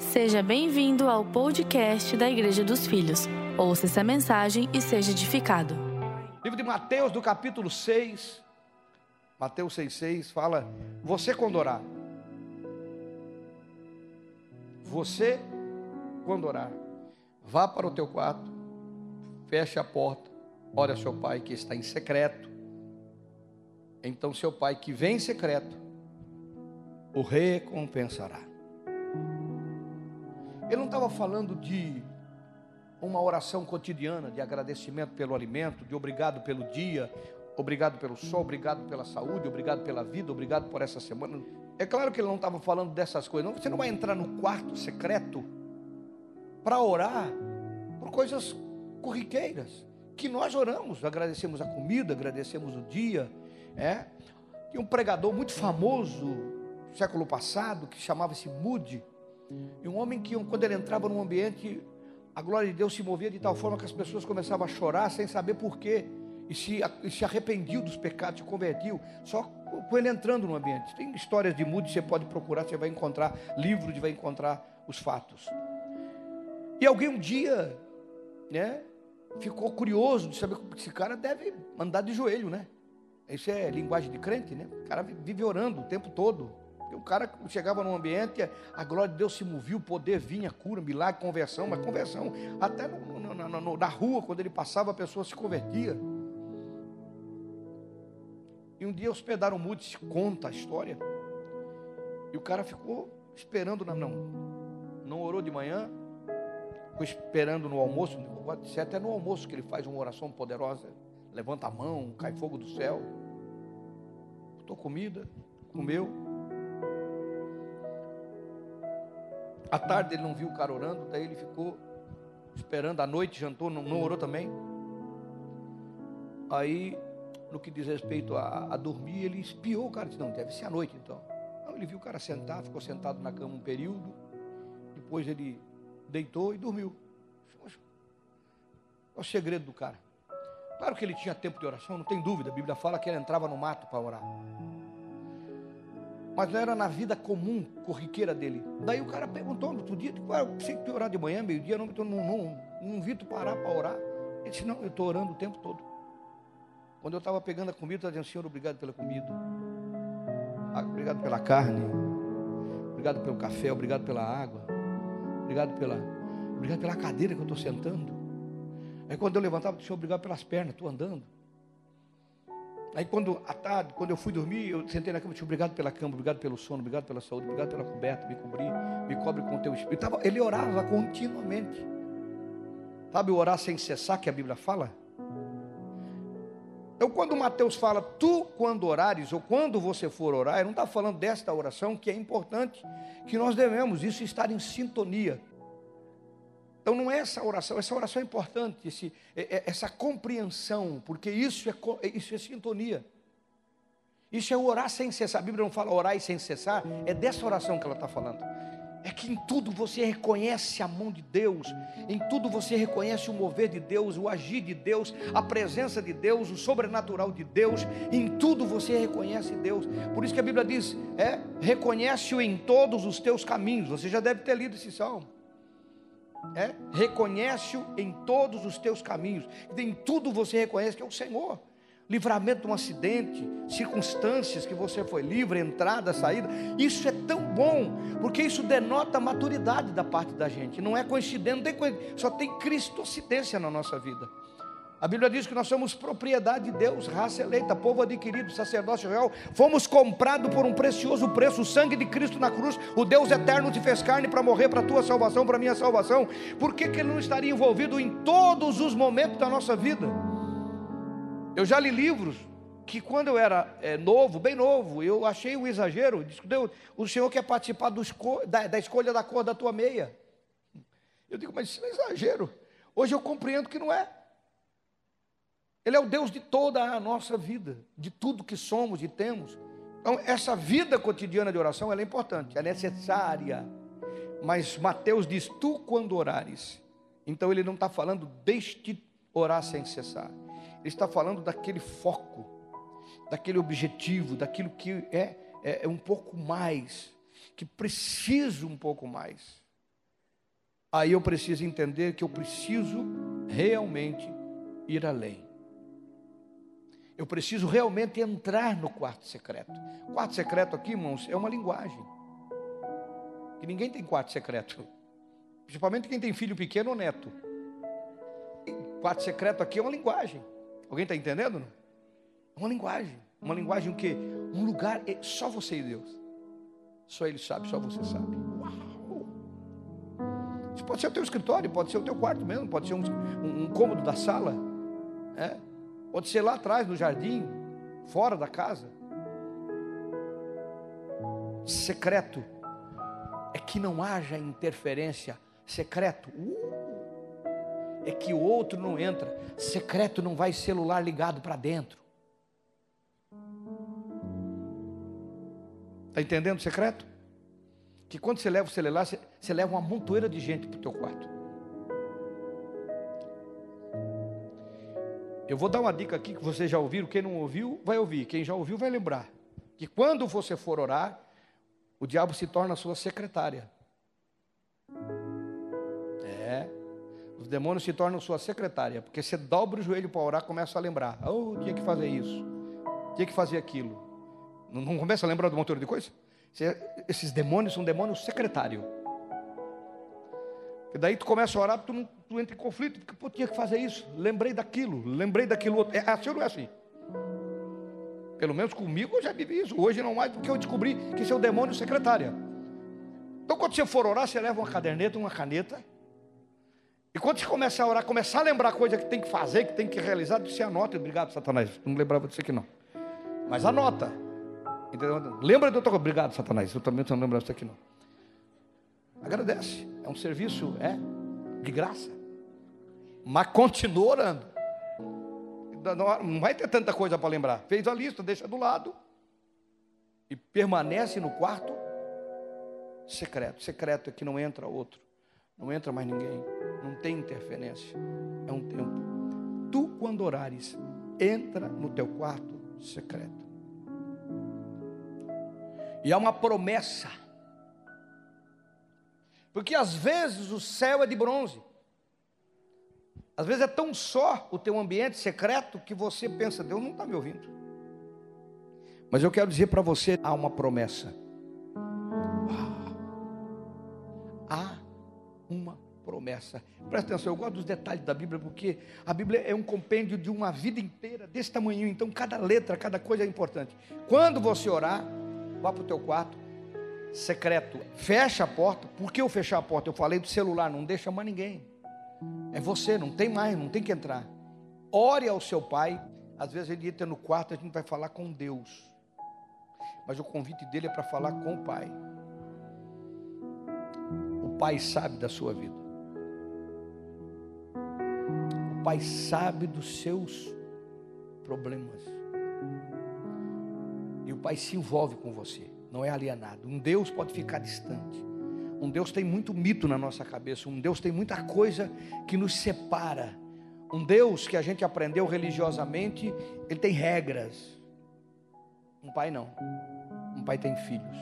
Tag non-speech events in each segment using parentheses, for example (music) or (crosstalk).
Seja bem-vindo ao podcast da Igreja dos Filhos. Ouça essa mensagem e seja edificado. Livro de Mateus, do capítulo 6. Mateus 6,6 fala: Você quando orar. Você quando orar. Vá para o teu quarto, feche a porta, ore a seu pai que está em secreto. Então seu pai que vem em secreto o recompensará. Ele não estava falando de uma oração cotidiana de agradecimento pelo alimento, de obrigado pelo dia, obrigado pelo sol, obrigado pela saúde, obrigado pela vida, obrigado por essa semana. É claro que ele não estava falando dessas coisas. Não, você não vai entrar no quarto secreto para orar por coisas corriqueiras que nós oramos, agradecemos a comida, agradecemos o dia, é? Tinha um pregador muito famoso século passado que chamava-se Moody, e um homem que, quando ele entrava num ambiente, a glória de Deus se movia de tal forma que as pessoas começavam a chorar sem saber porquê. E se, e se arrependiam dos pecados, se convertiu, só com ele entrando no ambiente. Tem histórias de Moody, você pode procurar, você vai encontrar livros, vai encontrar os fatos. E alguém um dia, né, ficou curioso de saber que esse cara deve andar de joelho, né? Isso é linguagem de crente, né? O cara vive orando o tempo todo. O cara chegava num ambiente, a glória de Deus se movia, o poder vinha, cura, milagre, conversão, mas conversão, até no, no, no, na rua, quando ele passava, a pessoa se convertia. E um dia hospedaram o se conta a história. E o cara ficou esperando, não, não, não orou de manhã, ficou esperando no almoço, até no almoço que ele faz uma oração poderosa, levanta a mão, cai fogo do céu, botou comida, comeu, À tarde ele não viu o cara orando, daí ele ficou esperando, à noite jantou, não, não orou também. Aí, no que diz respeito a, a, dormir, ele espiou o cara, disse, não, deve ser à noite então. Não, ele viu o cara sentar, ficou sentado na cama um período, depois ele deitou e dormiu. Qual o segredo do cara? Claro que ele tinha tempo de oração, não tem dúvida, a Bíblia fala que ele entrava no mato para orar mas não era na vida comum, corriqueira dele. Daí o cara perguntou outro dia, eu sei que tu orar de manhã, meio-dia, não, não, não, não vi tu parar para orar. Ele disse, não, eu estou orando o tempo todo. Quando eu estava pegando a comida, eu dizendo, Senhor, obrigado pela comida. Ah, obrigado pela carne. Obrigado pelo café, obrigado pela água. Obrigado pela, obrigado pela cadeira que eu estou sentando. Aí quando eu levantava, Senhor, obrigado pelas pernas, estou andando. Aí quando, à tarde, quando eu fui dormir, eu sentei na cama e disse, obrigado pela cama, obrigado pelo sono, obrigado pela saúde, obrigado pela coberta, me cobrir, me cobre com o teu espírito. Ele orava continuamente. Sabe o orar sem cessar que a Bíblia fala? Então quando Mateus fala, tu quando orares, ou quando você for orar, ele não está falando desta oração que é importante, que nós devemos, isso estar em sintonia. Então não é essa oração, essa oração é importante, esse, é, é, essa compreensão, porque isso é, isso é sintonia. Isso é orar sem cessar. A Bíblia não fala orar e sem cessar, é dessa oração que ela está falando. É que em tudo você reconhece a mão de Deus, em tudo você reconhece o mover de Deus, o agir de Deus, a presença de Deus, o sobrenatural de Deus, em tudo você reconhece Deus. Por isso que a Bíblia diz: é, reconhece-o em todos os teus caminhos. Você já deve ter lido esse salmo é, reconhece-o em todos os teus caminhos, em tudo você reconhece que é o Senhor. Livramento de um acidente, circunstâncias que você foi livre, entrada, saída, isso é tão bom, porque isso denota a maturidade da parte da gente, não é coincidência, não tem só tem cristocidência na nossa vida. A Bíblia diz que nós somos propriedade de Deus, raça eleita, povo adquirido, sacerdócio real. Fomos comprados por um precioso preço, o sangue de Cristo na cruz. O Deus eterno te fez carne para morrer para a tua salvação, para a minha salvação. Por que, que Ele não estaria envolvido em todos os momentos da nossa vida? Eu já li livros que quando eu era é, novo, bem novo, eu achei um exagero. Deus, o Senhor quer participar esco da, da escolha da cor da tua meia. Eu digo, mas isso é exagero. Hoje eu compreendo que não é. Ele é o Deus de toda a nossa vida, de tudo que somos e temos. Então, essa vida cotidiana de oração é importante, é necessária. Mas Mateus diz: Tu quando orares. Então, ele não está falando deste orar sem cessar. Ele está falando daquele foco, daquele objetivo, daquilo que é, é, é um pouco mais, que precisa um pouco mais. aí eu preciso entender que eu preciso realmente ir além. Eu preciso realmente entrar no quarto secreto. Quarto secreto aqui, irmãos, é uma linguagem. Que ninguém tem quarto secreto. Principalmente quem tem filho pequeno ou neto. Quarto secreto aqui é uma linguagem. Alguém está entendendo? É uma linguagem. Uma linguagem o quê? Um lugar, é só você e Deus. Só Ele sabe, só você sabe. Uau! Isso pode ser o teu escritório, pode ser o teu quarto mesmo, pode ser um, um, um cômodo da sala. É? Pode ser lá atrás, no jardim, fora da casa. Secreto é que não haja interferência. Secreto. Uh! é que o outro não entra. Secreto não vai celular ligado para dentro. Está entendendo o secreto? Que quando você leva o celular, você, leva uma montoeira de gente para o teu quarto. Eu vou dar uma dica aqui que vocês já ouviram, quem não ouviu, vai ouvir, quem já ouviu vai lembrar. Que quando você for orar, o diabo se torna sua secretária. Os demônios se tornam sua secretária, porque você dobra o joelho para orar, começa a lembrar. Oh, tinha que fazer isso, tinha que fazer aquilo. Não, não começa a lembrar do motor de coisa? esses demônios são demônios secretários. E daí tu começa a orar, tu, não, tu entra em conflito, porque pô, tinha que fazer isso, lembrei daquilo, lembrei daquilo outro. É assim ou não é assim? Pelo menos comigo eu já vivi isso. Hoje não mais, porque eu descobri que isso é demônio secretária. Então quando você for orar, você leva uma caderneta, uma caneta e quando você começar a orar, começar a lembrar coisa que tem que fazer, que tem que realizar, você anota. Obrigado, Satanás. Não lembrava disso aqui não. Mas anota. Entendeu? Lembra de outra coisa. Obrigado, Satanás. Eu também não lembrava disso aqui não. Agradece. É um serviço, é, de graça. Mas continua orando. Não vai ter tanta coisa para lembrar. Fez a lista, deixa do lado. E permanece no quarto secreto. Secreto é que não entra outro. Não entra mais ninguém. Não tem interferência. É um tempo. Tu, quando orares, entra no teu quarto secreto. E há uma promessa. Porque às vezes o céu é de bronze. Às vezes é tão só o teu ambiente secreto que você pensa, Deus não está me ouvindo. Mas eu quero dizer para você, há uma promessa. Há uma promessa. Presta atenção, eu gosto dos detalhes da Bíblia, porque a Bíblia é um compêndio de uma vida inteira desse tamanho, então cada letra, cada coisa é importante. Quando você orar, vá para o teu quarto, secreto, fecha a porta. Por que eu fechar a porta? Eu falei do celular, não deixa mais ninguém. É você, não tem mais, não tem que entrar. Ore ao seu pai. Às vezes ele entra no quarto, a gente vai falar com Deus. Mas o convite dele é para falar com o pai. Pai sabe da sua vida. O Pai sabe dos seus problemas. E o Pai se envolve com você, não é alienado. Um Deus pode ficar distante. Um Deus tem muito mito na nossa cabeça. Um Deus tem muita coisa que nos separa. Um Deus que a gente aprendeu religiosamente, ele tem regras. Um pai não. Um pai tem filhos.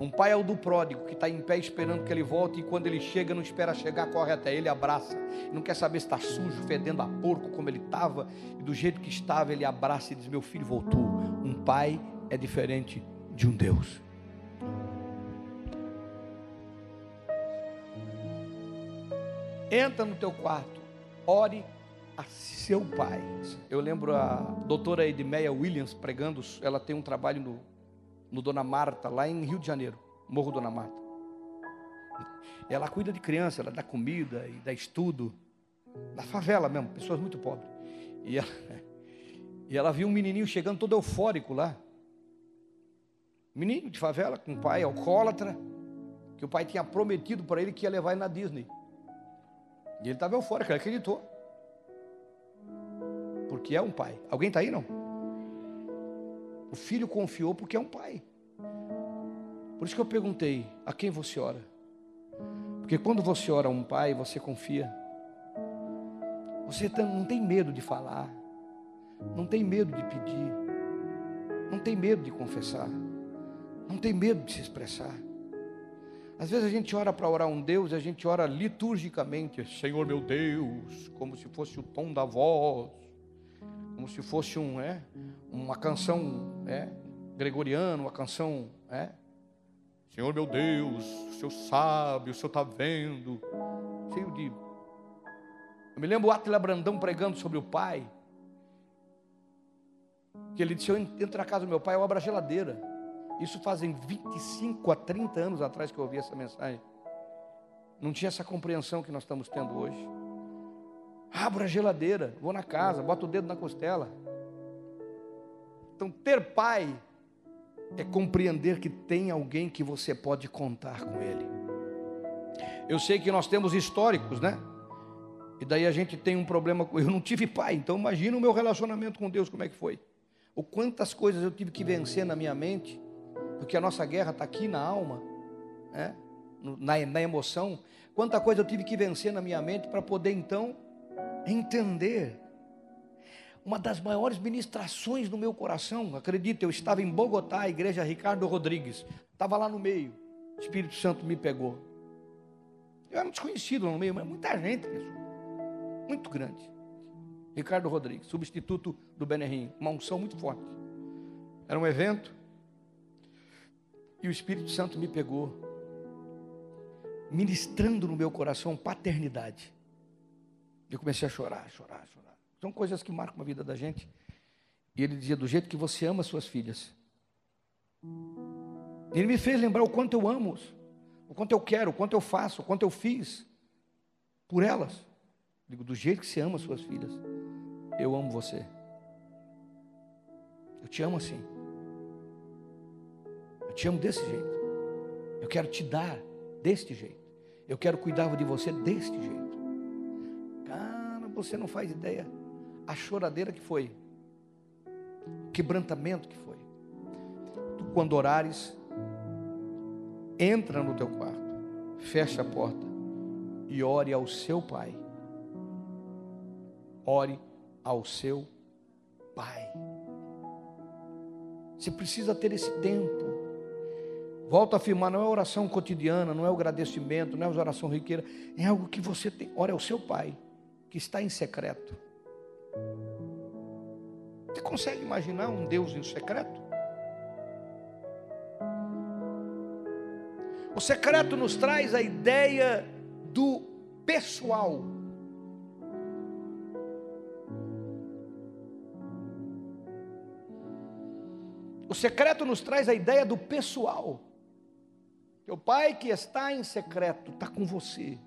Um pai é o do pródigo, que está em pé esperando que ele volte, e quando ele chega, não espera chegar, corre até ele, abraça. Não quer saber se está sujo, fedendo a porco como ele estava, e do jeito que estava, ele abraça e diz: Meu filho voltou. Um pai é diferente de um Deus. Entra no teu quarto, ore a seu pai. Eu lembro a doutora Edmeia Williams pregando, ela tem um trabalho no no Dona Marta, lá em Rio de Janeiro, Morro Dona Marta. Ela cuida de criança, ela dá comida e dá estudo, na favela mesmo, pessoas muito pobres. E ela, (laughs) e ela viu um menininho chegando todo eufórico lá. Menino de favela, com um pai alcoólatra, que o pai tinha prometido para ele que ia levar ele na Disney. E ele estava eufórico, ele acreditou. Porque é um pai. Alguém está aí não? O filho confiou porque é um pai. Por isso que eu perguntei: a quem você ora? Porque quando você ora a um pai, você confia. Você não tem medo de falar, não tem medo de pedir, não tem medo de confessar, não tem medo de se expressar. Às vezes a gente ora para orar um Deus, a gente ora liturgicamente, Senhor meu Deus, como se fosse o tom da voz, como se fosse um, é, uma canção é, gregoriana, uma canção, é, Senhor meu Deus, o Senhor sabe, o Senhor está vendo, cheio de. Eu me lembro o Atila Brandão pregando sobre o Pai, que ele disse: Eu entro na casa do meu pai, eu abro a geladeira. Isso fazem 25 a 30 anos atrás que eu ouvi essa mensagem. Não tinha essa compreensão que nós estamos tendo hoje. Abro a geladeira, vou na casa, boto o dedo na costela. Então, ter pai é compreender que tem alguém que você pode contar com ele. Eu sei que nós temos históricos, né? E daí a gente tem um problema com. (laughs) Eu não tive pai, então imagina o meu relacionamento com Deus, como é que foi. O quantas coisas eu tive que vencer na minha mente porque a nossa guerra está aqui na alma, né? na, na emoção. Quanta coisa eu tive que vencer na minha mente para poder então entender. Uma das maiores ministrações no meu coração, acredita, eu estava em Bogotá, a igreja Ricardo Rodrigues, estava lá no meio, o Espírito Santo me pegou. Eu era um desconhecido no meio, mas muita gente, muito grande. Ricardo Rodrigues, substituto do Benerrim, uma unção muito forte. Era um evento, e o Espírito Santo me pegou, ministrando no meu coração paternidade. Eu comecei a chorar, chorar, chorar. São coisas que marcam a vida da gente. E ele dizia: do jeito que você ama suas filhas. Ele me fez lembrar o quanto eu amo, o quanto eu quero, o quanto eu faço, o quanto eu fiz por elas. Digo, do jeito que você ama suas filhas, eu amo você. Eu te amo assim. Eu te amo desse jeito. Eu quero te dar deste jeito. Eu quero cuidar de você deste jeito. Cara, você não faz ideia a choradeira que foi, o quebrantamento que foi. Tu, quando orares, entra no teu quarto, fecha a porta e ore ao seu pai. Ore ao seu pai. Você precisa ter esse tempo. Volto a afirmar, não é oração cotidiana, não é o agradecimento, não é oração riqueira, é algo que você tem. Ora, é o seu pai, que está em secreto. Você consegue imaginar um Deus em secreto? O secreto nos traz a ideia do pessoal. O secreto nos traz a ideia do pessoal. Teu pai que está em secreto está com você,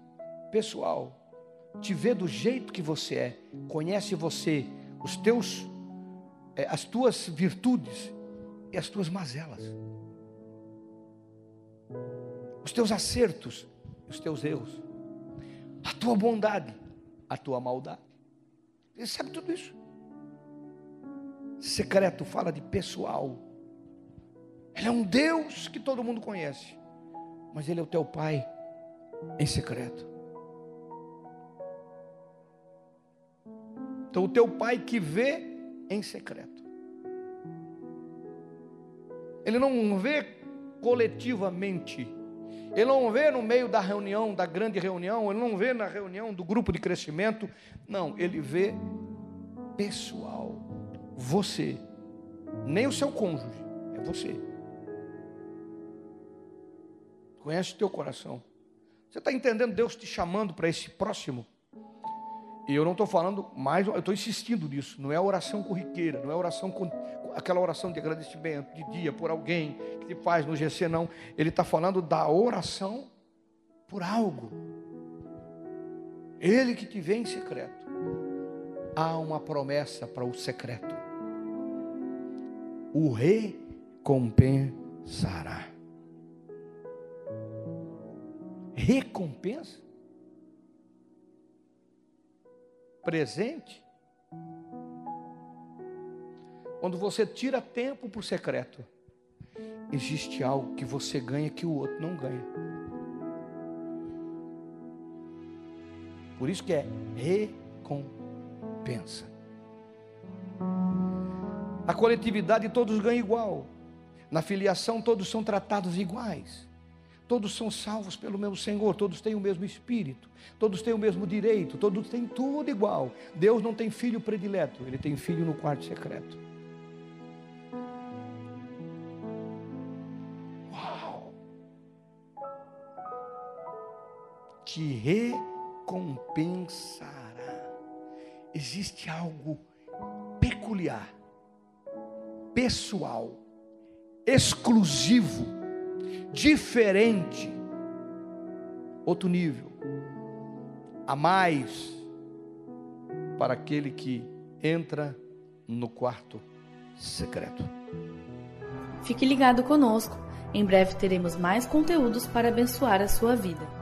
pessoal, te vê do jeito que você é, conhece você, os teus, é, as tuas virtudes e as tuas mazelas, os teus acertos, os teus erros, a tua bondade, a tua maldade. Ele sabe tudo isso. Secreto fala de pessoal. Ele é um Deus que todo mundo conhece mas Ele é o teu Pai em secreto. Então, o teu Pai que vê em secreto. Ele não vê coletivamente. Ele não vê no meio da reunião, da grande reunião, ele não vê na reunião do grupo de crescimento. Não, ele vê pessoal. Você. Nem o seu cônjuge, é você conhece o teu coração. Você está entendendo Deus te chamando para esse próximo? E eu não estou falando mais, eu estou insistindo nisso. Não é oração corriqueira, não é oração com aquela oração de agradecimento de dia por alguém que te faz no GC, não. Ele está falando da oração por algo. Ele que te vê em secreto. Há uma promessa para o secreto. O recompensará. Recompensa, presente. Quando você tira tempo para o secreto, existe algo que você ganha que o outro não ganha. Por isso que é recompensa. Na coletividade todos ganham igual. Na filiação todos são tratados iguais. Todos são salvos pelo meu Senhor, todos têm o mesmo espírito, todos têm o mesmo direito, todos têm tudo igual. Deus não tem filho predileto, ele tem filho no quarto secreto. Uau! Te recompensará. Existe algo peculiar, pessoal, exclusivo diferente, outro nível, a mais para aquele que entra no quarto secreto. Fique ligado conosco, em breve teremos mais conteúdos para abençoar a sua vida.